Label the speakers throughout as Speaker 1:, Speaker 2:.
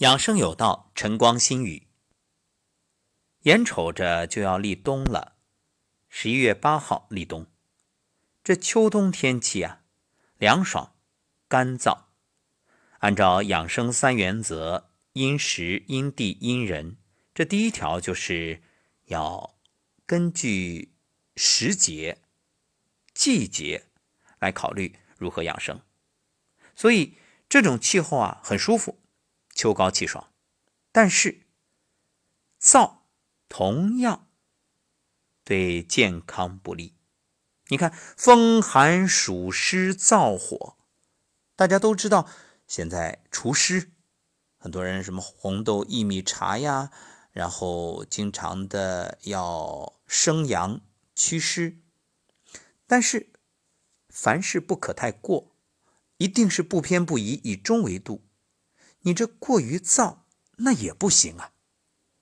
Speaker 1: 养生有道，晨光新语。眼瞅着就要立冬了，十一月八号立冬。这秋冬天气啊，凉爽、干燥。按照养生三原则：因时、因地、因人。这第一条就是要根据时节、季节来考虑如何养生。所以这种气候啊，很舒服。秋高气爽，但是燥同样对健康不利。你看，风寒暑湿燥火，大家都知道。现在除湿，很多人什么红豆薏米茶呀，然后经常的要生阳祛湿。但是凡事不可太过，一定是不偏不倚，以中为度。你这过于燥，那也不行啊。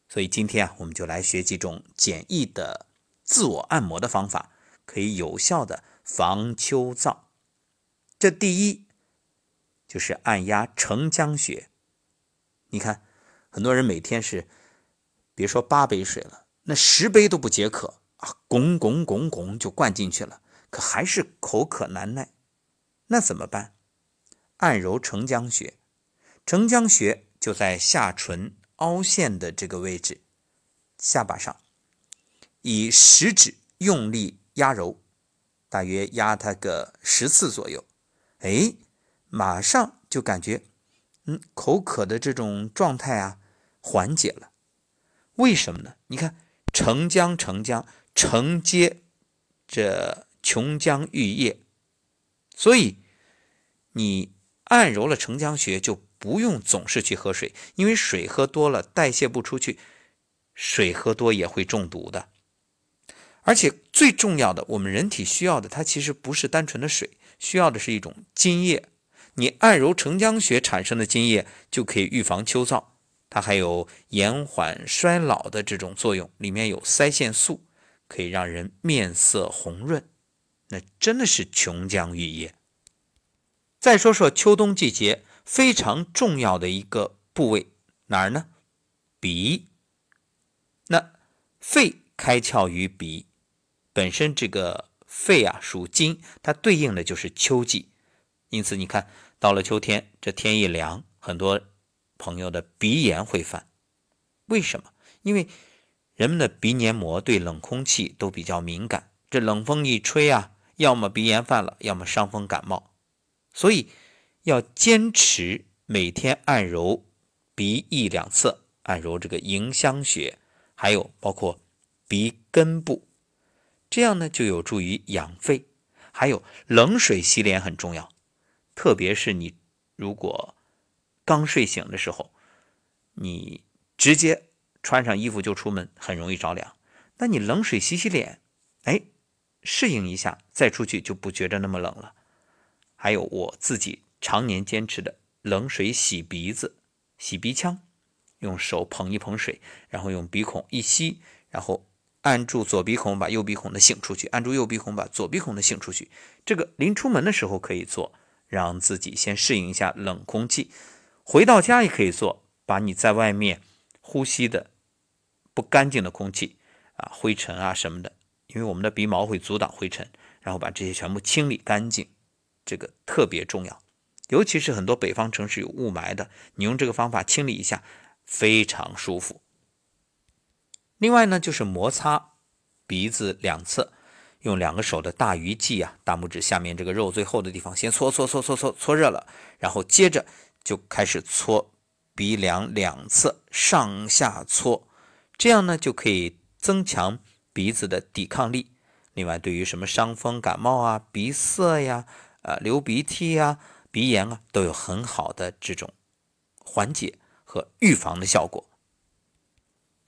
Speaker 1: 所以今天啊，我们就来学几种简易的自我按摩的方法，可以有效的防秋燥。这第一就是按压承浆穴。你看，很多人每天是别说八杯水了，那十杯都不解渴啊，拱拱拱拱就灌进去了，可还是口渴难耐。那怎么办？按揉承浆穴。承浆穴就在下唇凹陷的这个位置，下巴上，以食指用力压揉，大约压它个十次左右，哎，马上就感觉，嗯，口渴的这种状态啊缓解了。为什么呢？你看，承浆承浆承接这琼浆玉液，所以你按揉了承浆穴就。不用总是去喝水，因为水喝多了代谢不出去，水喝多也会中毒的。而且最重要的，我们人体需要的，它其实不是单纯的水，需要的是一种津液。你按揉承浆穴产生的津液，就可以预防秋燥。它还有延缓衰老的这种作用，里面有腮腺素，可以让人面色红润。那真的是琼浆玉液。再说说秋冬季节。非常重要的一个部位哪儿呢？鼻。那肺开窍于鼻，本身这个肺啊属金，它对应的就是秋季。因此你看到了秋天，这天一凉，很多朋友的鼻炎会犯。为什么？因为人们的鼻黏膜对冷空气都比较敏感，这冷风一吹啊，要么鼻炎犯了，要么伤风感冒。所以。要坚持每天按揉鼻翼两侧，按揉这个迎香穴，还有包括鼻根部，这样呢就有助于养肺。还有冷水洗脸很重要，特别是你如果刚睡醒的时候，你直接穿上衣服就出门，很容易着凉。那你冷水洗洗脸，哎，适应一下再出去就不觉得那么冷了。还有我自己。常年坚持的冷水洗鼻子、洗鼻腔，用手捧一捧水，然后用鼻孔一吸，然后按住左鼻孔，把右鼻孔的擤出去；按住右鼻孔，把左鼻孔的擤出去。这个临出门的时候可以做，让自己先适应一下冷空气；回到家也可以做，把你在外面呼吸的不干净的空气啊、灰尘啊什么的，因为我们的鼻毛会阻挡灰尘，然后把这些全部清理干净，这个特别重要。尤其是很多北方城市有雾霾的，你用这个方法清理一下，非常舒服。另外呢，就是摩擦鼻子两侧，用两个手的大鱼际啊，大拇指下面这个肉最厚的地方，先搓搓搓搓搓搓热了，然后接着就开始搓鼻梁两侧，上下搓，这样呢就可以增强鼻子的抵抗力。另外，对于什么伤风感冒啊、鼻塞呀、啊流鼻涕呀。鼻炎啊，都有很好的这种缓解和预防的效果。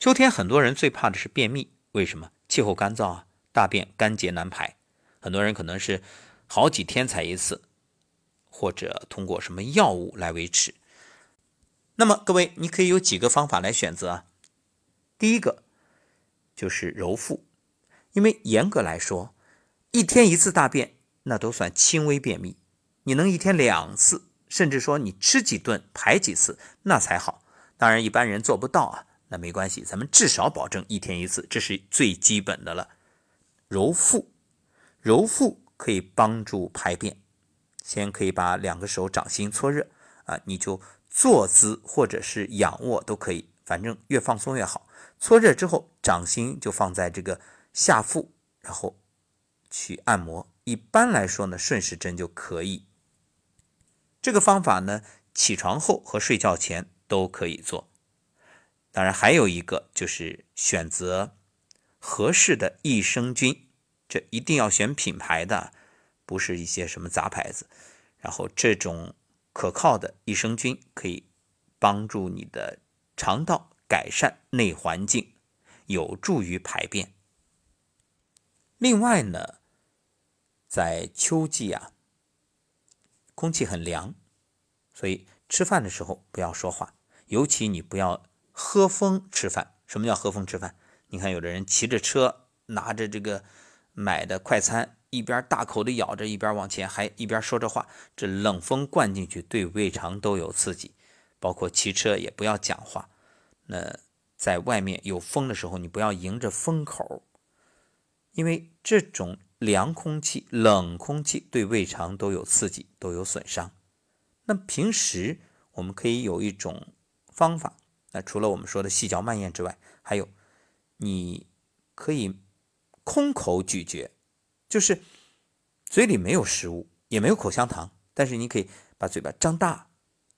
Speaker 1: 秋天很多人最怕的是便秘，为什么？气候干燥啊，大便干结难排，很多人可能是好几天才一次，或者通过什么药物来维持。那么各位，你可以有几个方法来选择啊。第一个就是揉腹，因为严格来说，一天一次大便那都算轻微便秘。你能一天两次，甚至说你吃几顿排几次，那才好。当然一般人做不到啊，那没关系，咱们至少保证一天一次，这是最基本的了。揉腹，揉腹可以帮助排便。先可以把两个手掌心搓热啊，你就坐姿或者是仰卧都可以，反正越放松越好。搓热之后，掌心就放在这个下腹，然后去按摩。一般来说呢，顺时针就可以。这个方法呢，起床后和睡觉前都可以做。当然，还有一个就是选择合适的益生菌，这一定要选品牌的。不是一些什么杂牌子，然后这种可靠的益生菌可以帮助你的肠道改善内环境，有助于排便。另外呢，在秋季啊，空气很凉，所以吃饭的时候不要说话，尤其你不要喝风吃饭。什么叫喝风吃饭？你看有的人骑着车，拿着这个买的快餐。一边大口的咬着，一边往前，还一边说着话。这冷风灌进去，对胃肠都有刺激。包括骑车也不要讲话。那在外面有风的时候，你不要迎着风口，因为这种凉空气、冷空气对胃肠都有刺激，都有损伤。那平时我们可以有一种方法，那除了我们说的细嚼慢咽之外，还有你可以空口咀嚼。就是嘴里没有食物，也没有口香糖，但是你可以把嘴巴张大，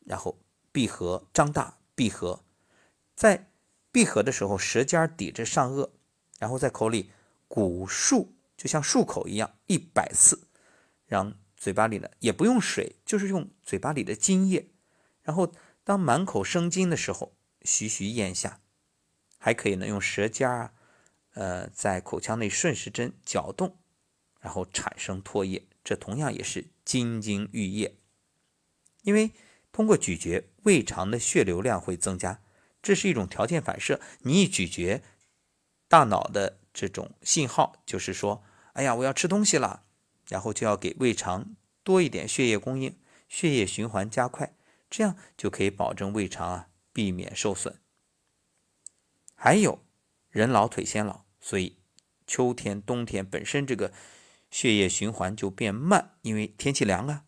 Speaker 1: 然后闭合，张大闭合，在闭合的时候，舌尖抵着上颚，然后在口里鼓漱，就像漱口一样，一百次，让嘴巴里呢也不用水，就是用嘴巴里的津液，然后当满口生津的时候，徐徐咽下，还可以呢用舌尖啊，呃，在口腔内顺时针搅动。然后产生唾液，这同样也是津津欲液。因为通过咀嚼，胃肠的血流量会增加，这是一种条件反射。你一咀嚼，大脑的这种信号就是说：“哎呀，我要吃东西了。”然后就要给胃肠多一点血液供应，血液循环加快，这样就可以保证胃肠啊避免受损。还有，人老腿先老，所以秋天、冬天本身这个。血液循环就变慢，因为天气凉啊，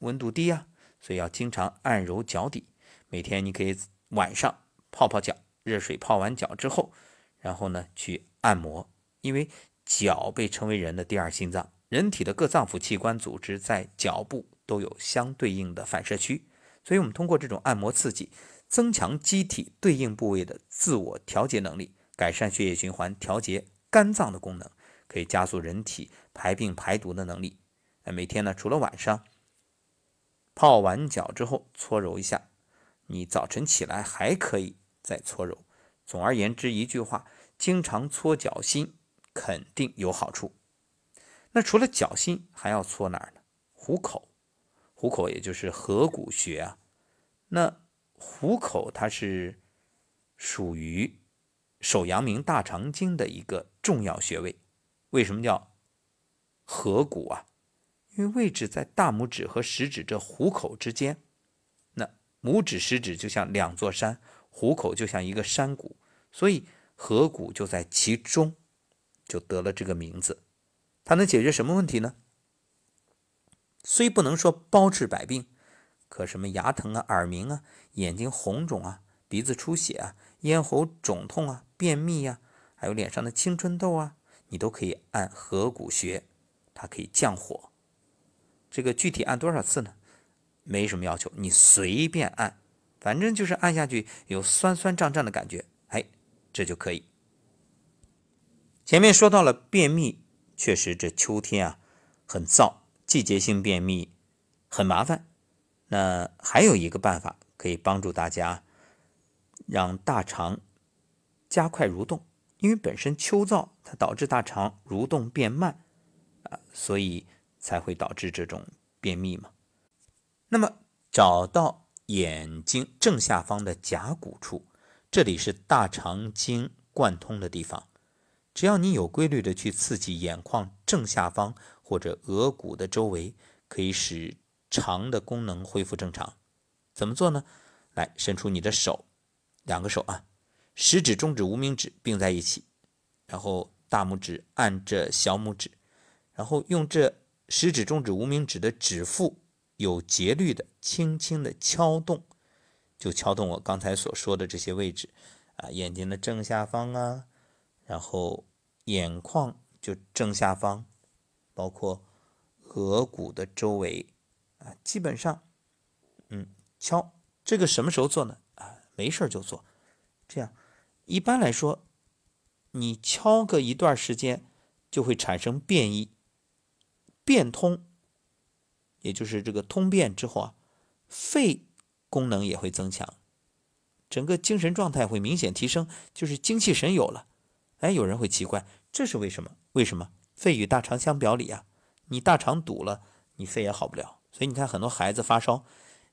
Speaker 1: 温度低啊，所以要经常按揉脚底。每天你可以晚上泡泡脚，热水泡完脚之后，然后呢去按摩，因为脚被称为人的第二心脏，人体的各脏腑器官组织在脚部都有相对应的反射区，所以我们通过这种按摩刺激，增强机体对应部位的自我调节能力，改善血液循环，调节肝脏的功能。可以加速人体排病排毒的能力。那每天呢，除了晚上泡完脚之后搓揉一下，你早晨起来还可以再搓揉。总而言之，一句话，经常搓脚心肯定有好处。那除了脚心，还要搓哪儿呢？虎口，虎口也就是合谷穴啊。那虎口它是属于手阳明大肠经的一个重要穴位。为什么叫合谷啊？因为位置在大拇指和食指这虎口之间。那拇指、食指就像两座山，虎口就像一个山谷，所以合谷就在其中，就得了这个名字。它能解决什么问题呢？虽不能说包治百病，可什么牙疼啊、耳鸣啊、眼睛红肿啊、鼻子出血啊、咽喉肿痛啊、便秘呀，还有脸上的青春痘啊。你都可以按合谷穴，它可以降火。这个具体按多少次呢？没什么要求，你随便按，反正就是按下去有酸酸胀胀的感觉，哎，这就可以。前面说到了便秘，确实这秋天啊很燥，季节性便秘很麻烦。那还有一个办法可以帮助大家，让大肠加快蠕动。因为本身秋燥，它导致大肠蠕动变慢，啊，所以才会导致这种便秘嘛。那么找到眼睛正下方的甲骨处，这里是大肠经贯通的地方。只要你有规律的去刺激眼眶正下方或者额骨的周围，可以使肠的功能恢复正常。怎么做呢？来，伸出你的手，两个手啊，食指、中指、无名指并在一起，然后大拇指按着小拇指，然后用这食指、中指、无名指的指腹有节律的轻轻的敲动，就敲动我刚才所说的这些位置啊，眼睛的正下方啊，然后眼眶就正下方，包括额骨的周围啊，基本上，嗯，敲这个什么时候做呢？啊没事就做，这样一般来说，你敲个一段时间就会产生变异，变通，也就是这个通便之后啊，肺功能也会增强，整个精神状态会明显提升，就是精气神有了。哎，有人会奇怪，这是为什么？为什么？肺与大肠相表里啊，你大肠堵了，你肺也好不了。所以你看，很多孩子发烧，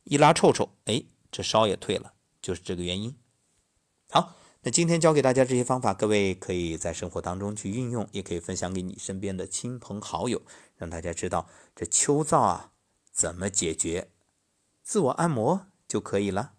Speaker 1: 一拉臭臭，哎，这烧也退了。就是这个原因。好，那今天教给大家这些方法，各位可以在生活当中去运用，也可以分享给你身边的亲朋好友，让大家知道这秋燥啊怎么解决，自我按摩就可以了。